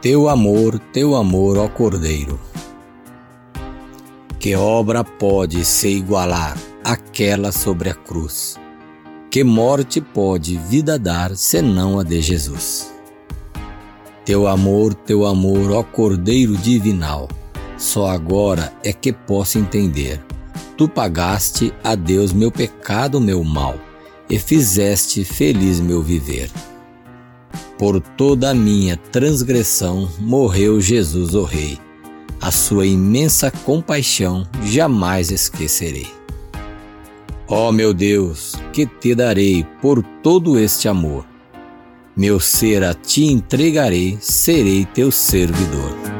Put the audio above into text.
Teu amor, teu amor, ó Cordeiro. Que obra pode se igualar àquela sobre a cruz? Que morte pode vida dar senão a de Jesus? Teu amor, teu amor, ó Cordeiro divinal, só agora é que posso entender. Tu pagaste a Deus meu pecado, meu mal, e fizeste feliz meu viver. Por toda a minha transgressão morreu Jesus, o Rei. A sua imensa compaixão jamais esquecerei. Ó oh, meu Deus, que te darei por todo este amor meu ser a ti entregarei, serei teu servidor.